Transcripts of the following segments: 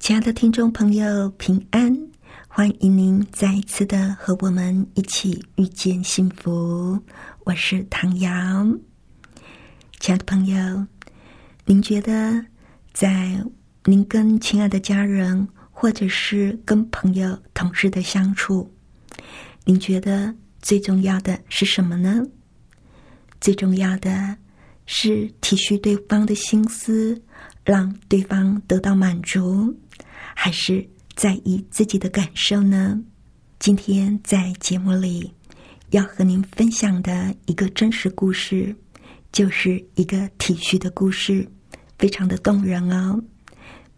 亲爱的听众朋友，平安！欢迎您再一次的和我们一起遇见幸福。我是唐瑶。亲爱的朋友，您觉得在您跟亲爱的家人，或者是跟朋友、同事的相处，您觉得最重要的是什么呢？最重要的是体恤对方的心思，让对方得到满足。还是在意自己的感受呢？今天在节目里要和您分享的一个真实故事，就是一个体恤的故事，非常的动人哦。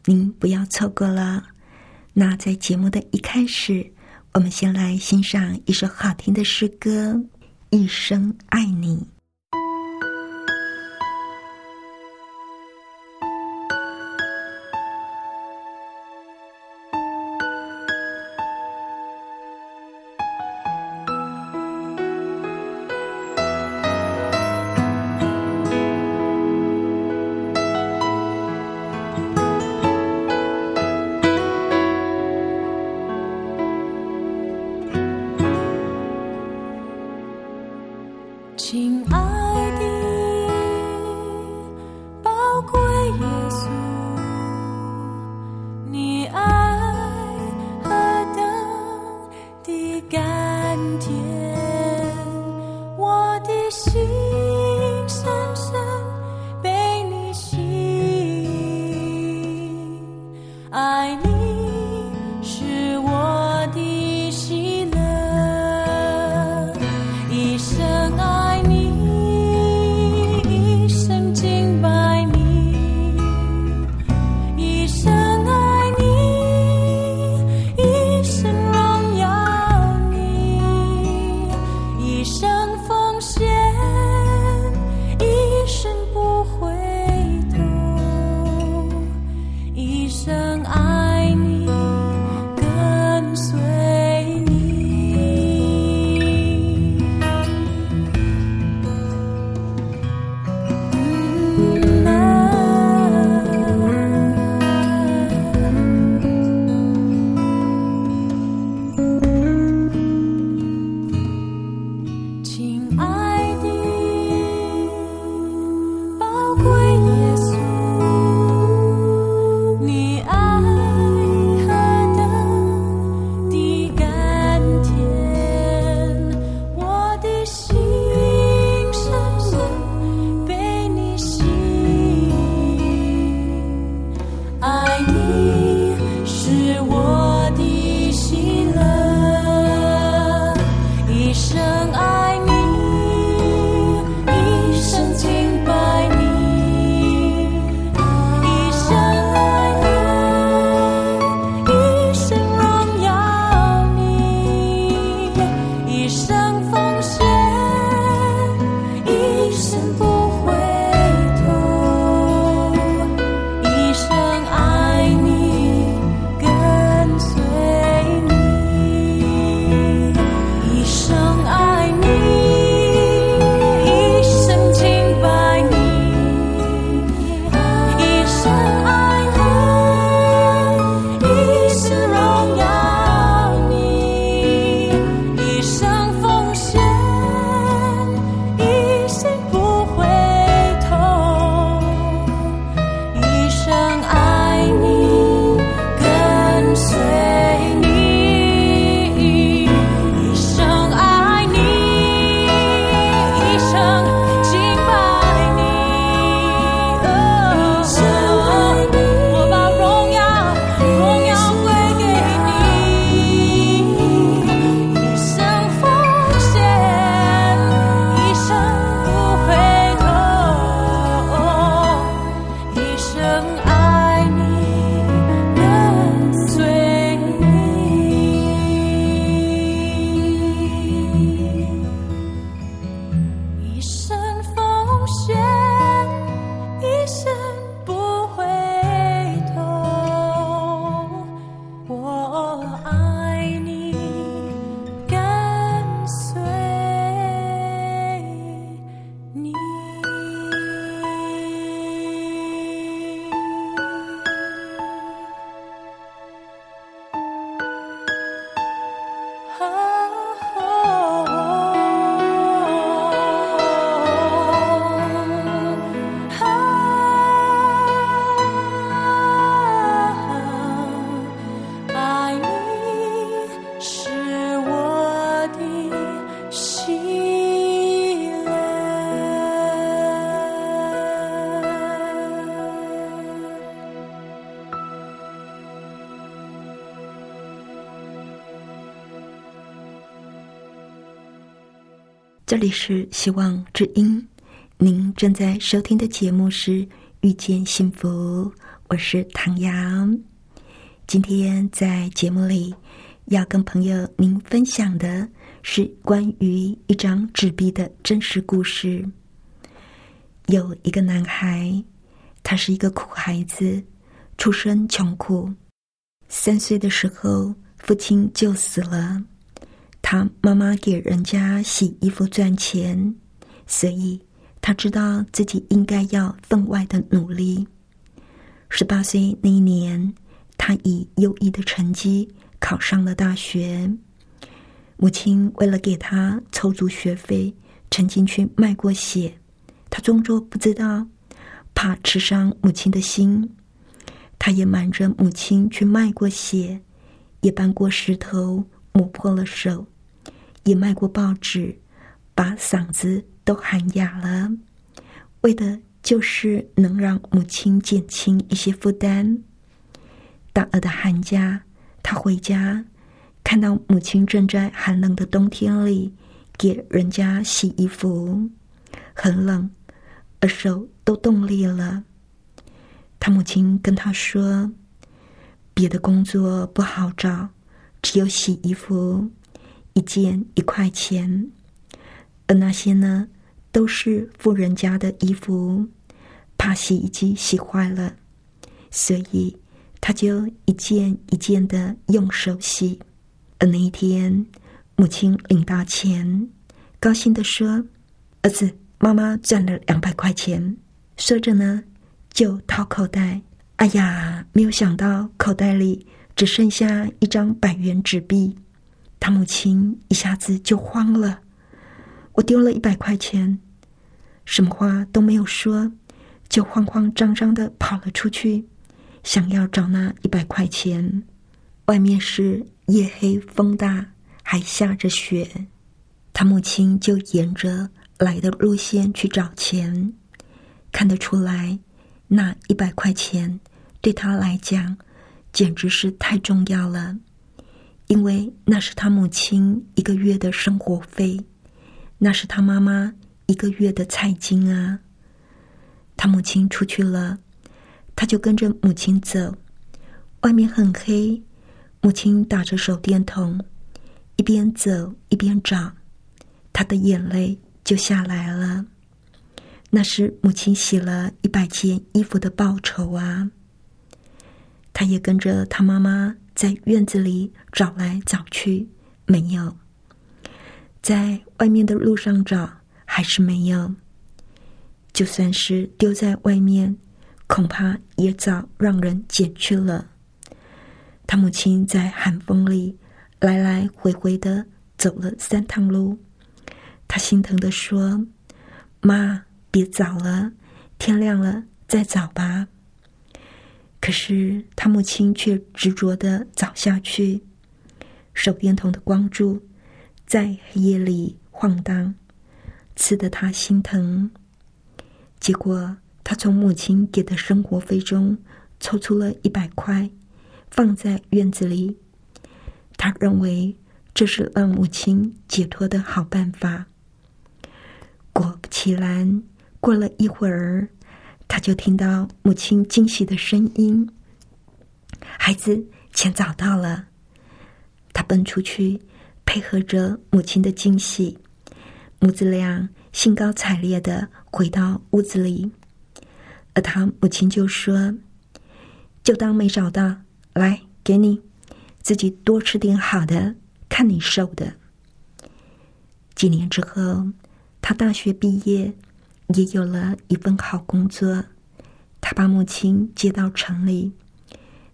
您不要错过了。那在节目的一开始，我们先来欣赏一首好听的诗歌《一生爱你》。这里是希望之音，您正在收听的节目是《遇见幸福》，我是唐阳。今天在节目里要跟朋友您分享的是关于一张纸币的真实故事。有一个男孩，他是一个苦孩子，出身穷苦，三岁的时候父亲就死了。他妈妈给人家洗衣服赚钱，所以他知道自己应该要分外的努力。十八岁那一年，他以优异的成绩考上了大学。母亲为了给他凑足学费，曾经去卖过血。他装作不知道，怕吃伤母亲的心。他也瞒着母亲去卖过血，也搬过石头，磨破了手。也卖过报纸，把嗓子都喊哑了，为的就是能让母亲减轻一些负担。大二的寒假，他回家，看到母亲正在寒冷的冬天里给人家洗衣服，很冷，而手都冻裂了。他母亲跟他说：“别的工作不好找，只有洗衣服。”一件一块钱，而那些呢，都是富人家的衣服，怕洗衣机洗坏了，所以他就一件一件的用手洗。而那一天，母亲领到钱，高兴的说：“儿子，妈妈赚了两百块钱。”说着呢，就掏口袋。哎呀，没有想到口袋里只剩下一张百元纸币。他母亲一下子就慌了，我丢了一百块钱，什么话都没有说，就慌慌张张的跑了出去，想要找那一百块钱。外面是夜黑风大，还下着雪，他母亲就沿着来的路线去找钱，看得出来，那一百块钱对他来讲简直是太重要了。因为那是他母亲一个月的生活费，那是他妈妈一个月的菜金啊。他母亲出去了，他就跟着母亲走。外面很黑，母亲打着手电筒，一边走一边找，他的眼泪就下来了。那是母亲洗了一百件衣服的报酬啊。他也跟着他妈妈。在院子里找来找去，没有；在外面的路上找，还是没有。就算是丢在外面，恐怕也早让人捡去了。他母亲在寒风里来来回回的走了三趟路，他心疼的说：“妈，别找了，天亮了再找吧。”可是他母亲却执着的找下去，手电筒的光柱在黑夜里晃荡，刺得他心疼。结果他从母亲给的生活费中抽出了一百块，放在院子里。他认为这是让母亲解脱的好办法。果不其然，过了一会儿。他就听到母亲惊喜的声音：“孩子，钱找到了！”他奔出去，配合着母亲的惊喜，母子俩兴高采烈的回到屋子里。而他母亲就说：“就当没找到，来给你，自己多吃点好的，看你瘦的。”几年之后，他大学毕业。也有了一份好工作，他把母亲接到城里，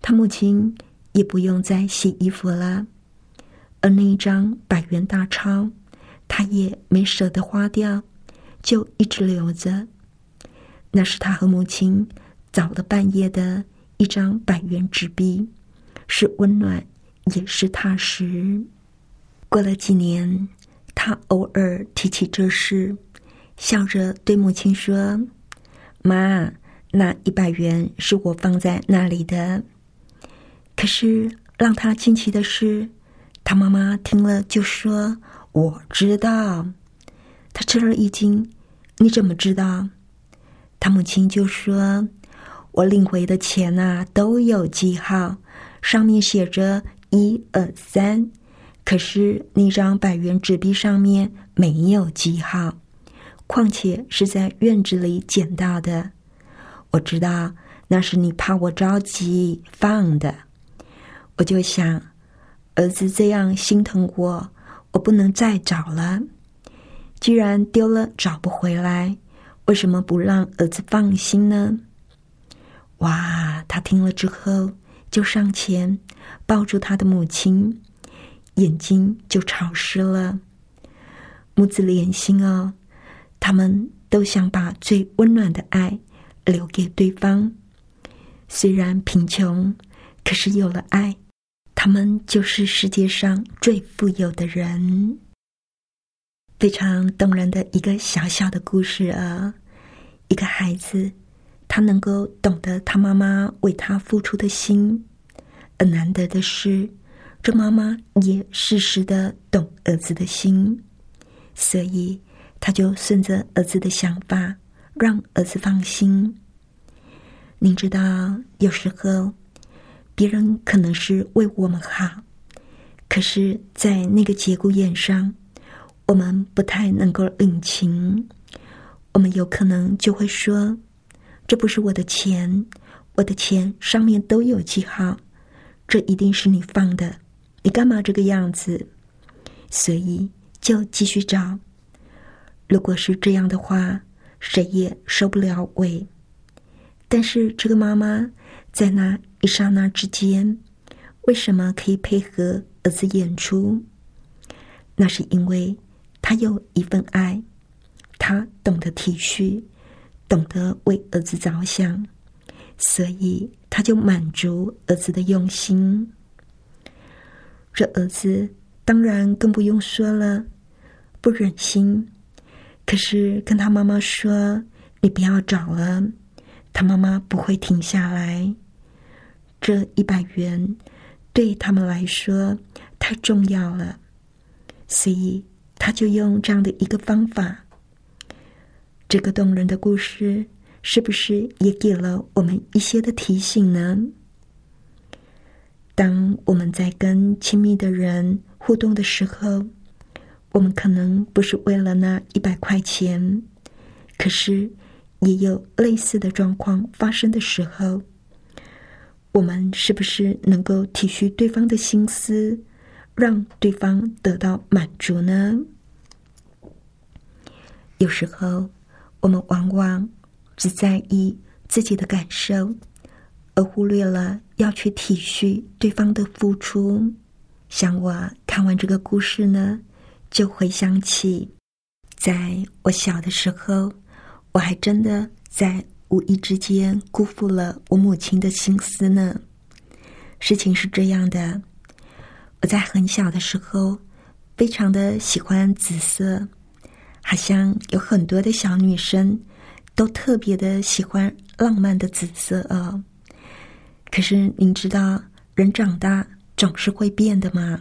他母亲也不用再洗衣服了，而那一张百元大钞，他也没舍得花掉，就一直留着。那是他和母亲早了半夜的一张百元纸币，是温暖，也是踏实。过了几年，他偶尔提起这事。笑着对母亲说：“妈，那一百元是我放在那里的。”可是让他惊奇的是，他妈妈听了就说：“我知道。”他吃了一惊：“你怎么知道？”他母亲就说：“我领回的钱呐，都有记号，上面写着一二三。可是那张百元纸币上面没有记号，况且是在院子里捡到的。我知道那是你怕我着急放的。我就想，儿子这样心疼我，我不能再找了。既然丢了找不回来。”为什么不让儿子放心呢？哇！他听了之后，就上前抱住他的母亲，眼睛就潮湿了。母子连心哦，他们都想把最温暖的爱留给对方。虽然贫穷，可是有了爱，他们就是世界上最富有的人。非常动人的一个小小的故事啊！一个孩子，他能够懂得他妈妈为他付出的心，而难得的是，这妈妈也适时的懂儿子的心，所以他就顺着儿子的想法，让儿子放心。您知道，有时候别人可能是为我们好，可是，在那个节骨眼上。我们不太能够领情，我们有可能就会说：“这不是我的钱，我的钱上面都有记号，这一定是你放的，你干嘛这个样子？”所以就继续找。如果是这样的话，谁也受不了尾。但是这个妈妈在那一刹那之间，为什么可以配合儿子演出？那是因为。他有一份爱，他懂得体恤，懂得为儿子着想，所以他就满足儿子的用心。这儿子当然更不用说了，不忍心，可是跟他妈妈说：“你不要找了。”他妈妈不会停下来。这一百元对他们来说太重要了，所以。他就用这样的一个方法，这个动人的故事是不是也给了我们一些的提醒呢？当我们在跟亲密的人互动的时候，我们可能不是为了那一百块钱，可是也有类似的状况发生的时候，我们是不是能够体恤对方的心思？让对方得到满足呢？有时候，我们往往只在意自己的感受，而忽略了要去体恤对方的付出。像我看完这个故事呢，就回想起，在我小的时候，我还真的在无意之间辜负了我母亲的心思呢。事情是这样的。我在很小的时候，非常的喜欢紫色，好像有很多的小女生都特别的喜欢浪漫的紫色哦。可是您知道，人长大总是会变的嘛。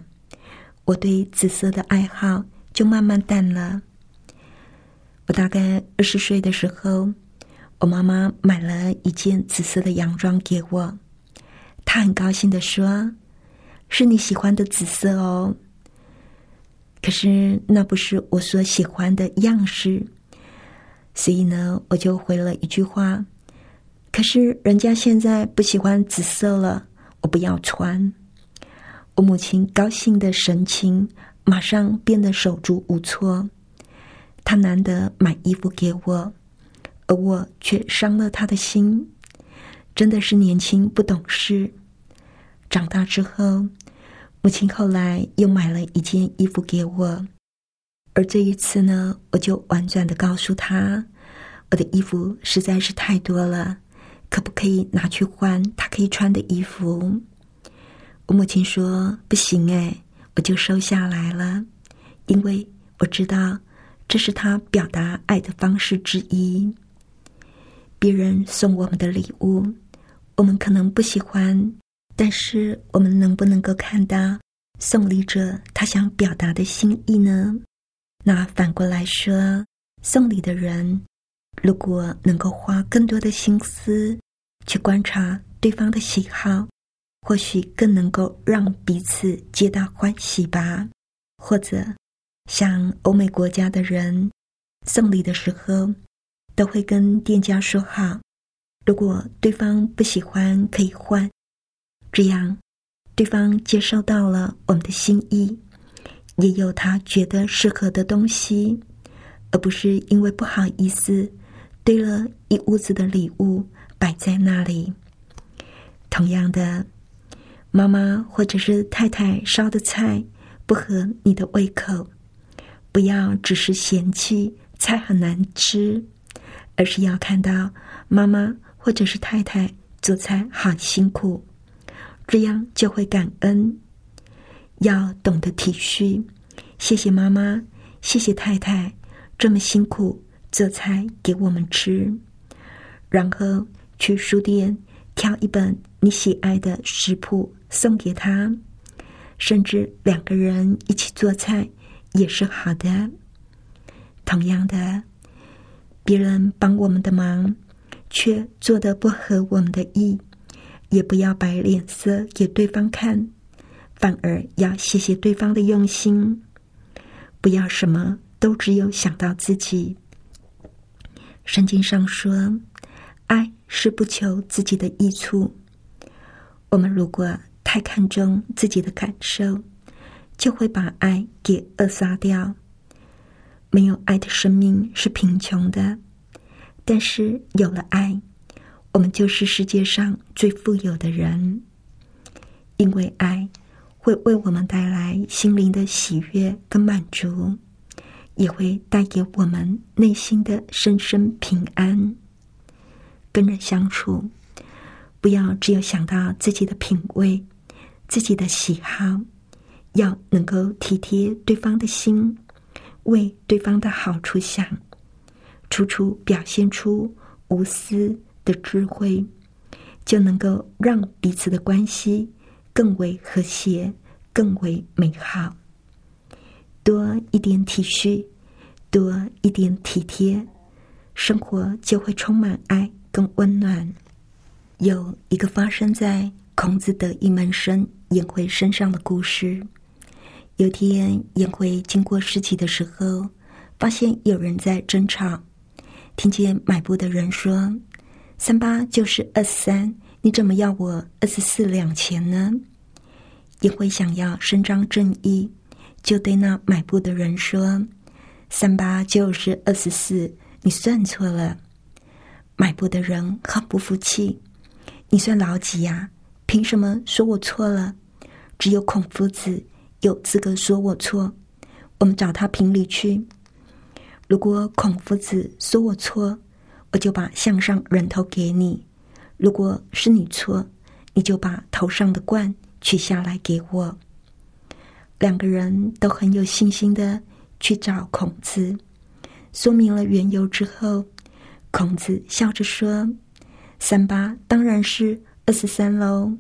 我对紫色的爱好就慢慢淡了。我大概二十岁的时候，我妈妈买了一件紫色的洋装给我，她很高兴的说。是你喜欢的紫色哦，可是那不是我所喜欢的样式，所以呢，我就回了一句话。可是人家现在不喜欢紫色了，我不要穿。我母亲高兴的神情马上变得手足无措。她难得买衣服给我，而我却伤了她的心。真的是年轻不懂事。长大之后，母亲后来又买了一件衣服给我，而这一次呢，我就婉转的告诉她，我的衣服实在是太多了，可不可以拿去换她可以穿的衣服？我母亲说不行哎，我就收下来了，因为我知道这是她表达爱的方式之一。别人送我们的礼物，我们可能不喜欢。但是，我们能不能够看到送礼者他想表达的心意呢？那反过来说，送礼的人如果能够花更多的心思去观察对方的喜好，或许更能够让彼此皆大欢喜吧。或者，像欧美国家的人送礼的时候，都会跟店家说好，如果对方不喜欢，可以换。这样，对方接受到了我们的心意，也有他觉得适合的东西，而不是因为不好意思堆了一屋子的礼物摆在那里。同样的，妈妈或者是太太烧的菜不合你的胃口，不要只是嫌弃菜很难吃，而是要看到妈妈或者是太太做菜好辛苦。这样就会感恩，要懂得体恤。谢谢妈妈，谢谢太太，这么辛苦做菜给我们吃。然后去书店挑一本你喜爱的食谱送给他，甚至两个人一起做菜也是好的。同样的，别人帮我们的忙，却做的不合我们的意。也不要摆脸色给对方看，反而要谢谢对方的用心。不要什么都只有想到自己。圣经上说，爱是不求自己的益处。我们如果太看重自己的感受，就会把爱给扼杀掉。没有爱的生命是贫穷的，但是有了爱。我们就是世界上最富有的人，因为爱会为我们带来心灵的喜悦跟满足，也会带给我们内心的深深平安。跟人相处，不要只有想到自己的品味、自己的喜好，要能够体贴对方的心，为对方的好处想，处处表现出无私。的智慧，就能够让彼此的关系更为和谐、更为美好。多一点体恤，多一点体贴，生活就会充满爱跟温暖。有一个发生在孔子的一门生颜回身上的故事。有天，颜回经过市集的时候，发现有人在争吵，听见买布的人说。三八就是二十三，你怎么要我二十四两钱呢？颜回想要伸张正义，就对那买布的人说：“三八就是二十四，你算错了。”买布的人很不服气：“你算老几呀？凭什么说我错了？只有孔夫子有资格说我错。我们找他评理去。如果孔夫子说我错。”我就把项上人头给你，如果是你错，你就把头上的冠取下来给我。两个人都很有信心的去找孔子，说明了缘由之后，孔子笑着说：“三八当然是二十三喽。”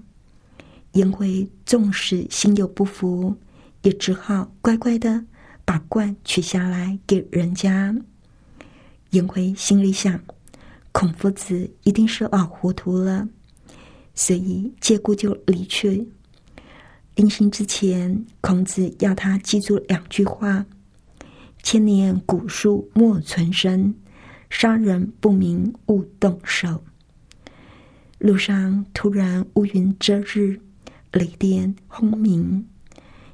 颜回纵使心有不服，也只好乖乖的把冠取下来给人家。颜回心里想。孔夫子一定是老糊涂了，所以借故就离去。临行之前，孔子要他记住两句话：“千年古树莫存身，杀人不明勿动手。”路上突然乌云遮日，雷电轰鸣，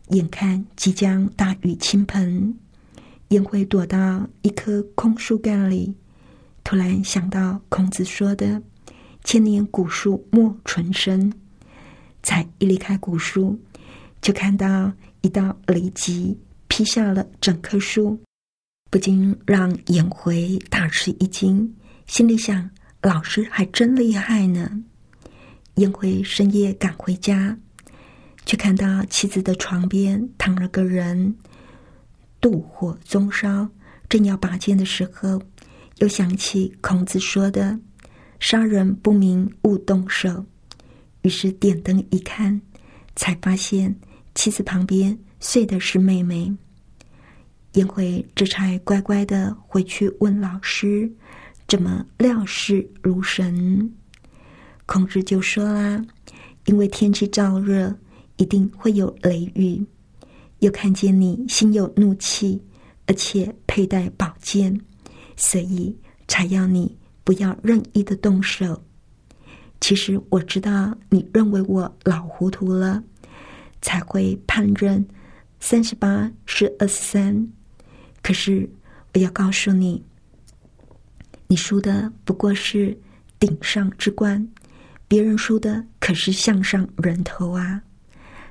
眼看即将大雨倾盆，颜回躲到一棵空树干里。突然想到孔子说的“千年古树莫存身”，才一离开古树，就看到一道雷击劈下了整棵树，不禁让颜回大吃一惊，心里想：老师还真厉害呢。颜回深夜赶回家，却看到妻子的床边躺了个人，妒火中烧，正要拔剑的时候。又想起孔子说的“杀人不明勿动手”，于是点灯一看，才发现妻子旁边睡的是妹妹。颜回这才乖乖的回去问老师，怎么料事如神？孔子就说啦：“因为天气燥热，一定会有雷雨，又看见你心有怒气，而且佩戴宝剑，所以才要你不要任意的动手。其实我知道你认为我老糊涂了，才会判认三十八是二十三。可是我要告诉你，你输的不过是顶上之冠。”别人输的可是项上人头啊，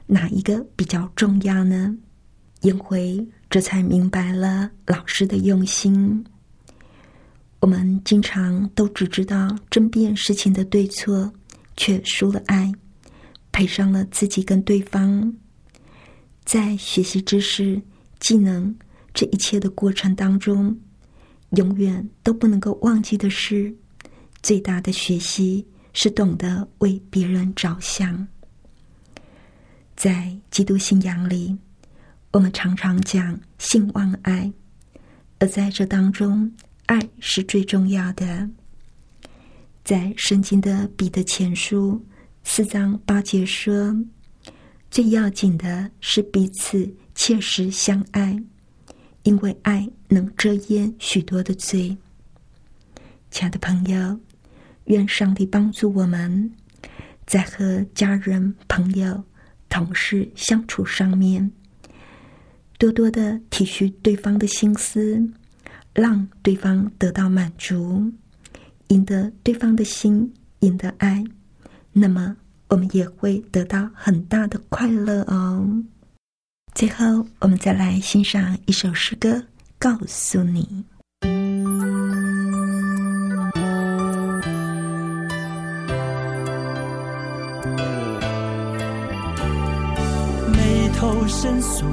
哪一个比较重要呢？颜回这才明白了老师的用心。我们经常都只知道争辩事情的对错，却输了爱，赔上了自己跟对方。在学习知识、技能这一切的过程当中，永远都不能够忘记的是，最大的学习。是懂得为别人着想，在基督信仰里，我们常常讲信望爱，而在这当中，爱是最重要的。在圣经的彼得前书四章八节说：“最要紧的是彼此切实相爱，因为爱能遮掩许多的罪。”亲爱的朋友。愿上帝帮助我们，在和家人、朋友、同事相处上面，多多的体恤对方的心思，让对方得到满足，赢得对方的心，赢得爱，那么我们也会得到很大的快乐哦。最后，我们再来欣赏一首诗歌，告诉你。眉头深锁，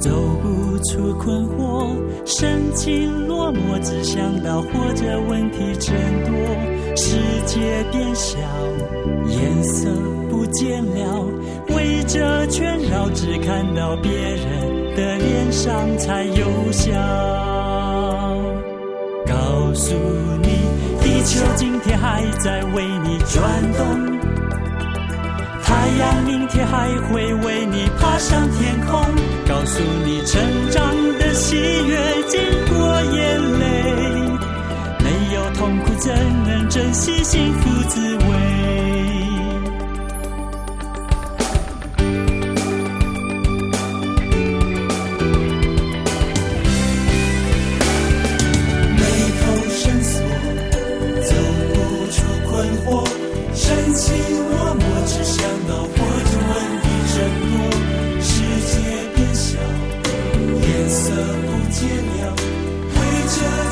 走不出困惑，神情落寞，只想到活着问题真多。世界变小，颜色不见了，围着圈绕，只看到别人的脸上才有笑。告诉你，地球今天还在为你转动。太阳明天还会为你爬上天空，告诉你成长的喜悦经过眼泪，没有痛苦怎能珍惜幸福滋味？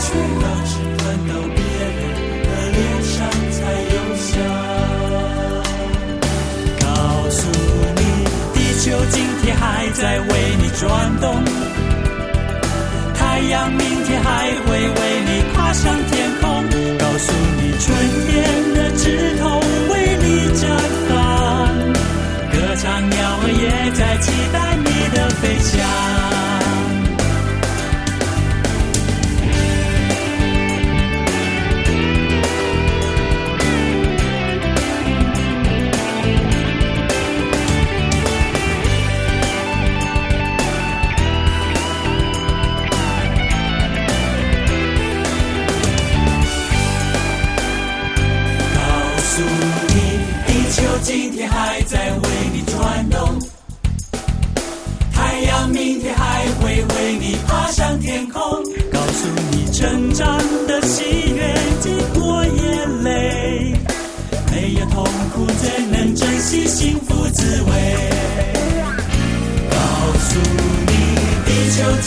却要只看到别人的脸上才有笑，告诉你地球今天还在为你转动，太阳明天还会为你跨上天空，告诉你春天的枝头。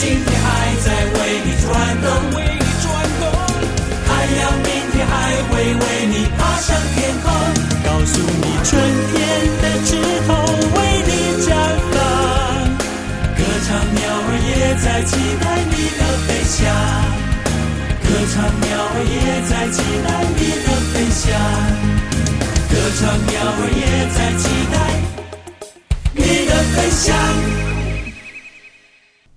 今天还在为你转动。为你转动太阳明天还会为你爬上天空告诉你春天的枝头为你绽放歌唱鸟儿也在期待你的飞翔。歌唱鸟儿也在期待你的飞翔。歌唱鸟儿也在期待你的飞翔。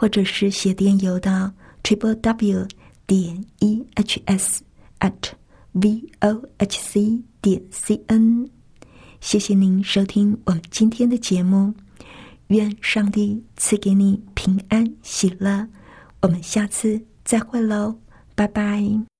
或者是写电邮到 triple w 点 e h s at v o h c 点 c n。谢谢您收听我们今天的节目，愿上帝赐给你平安喜乐。我们下次再会喽，拜拜。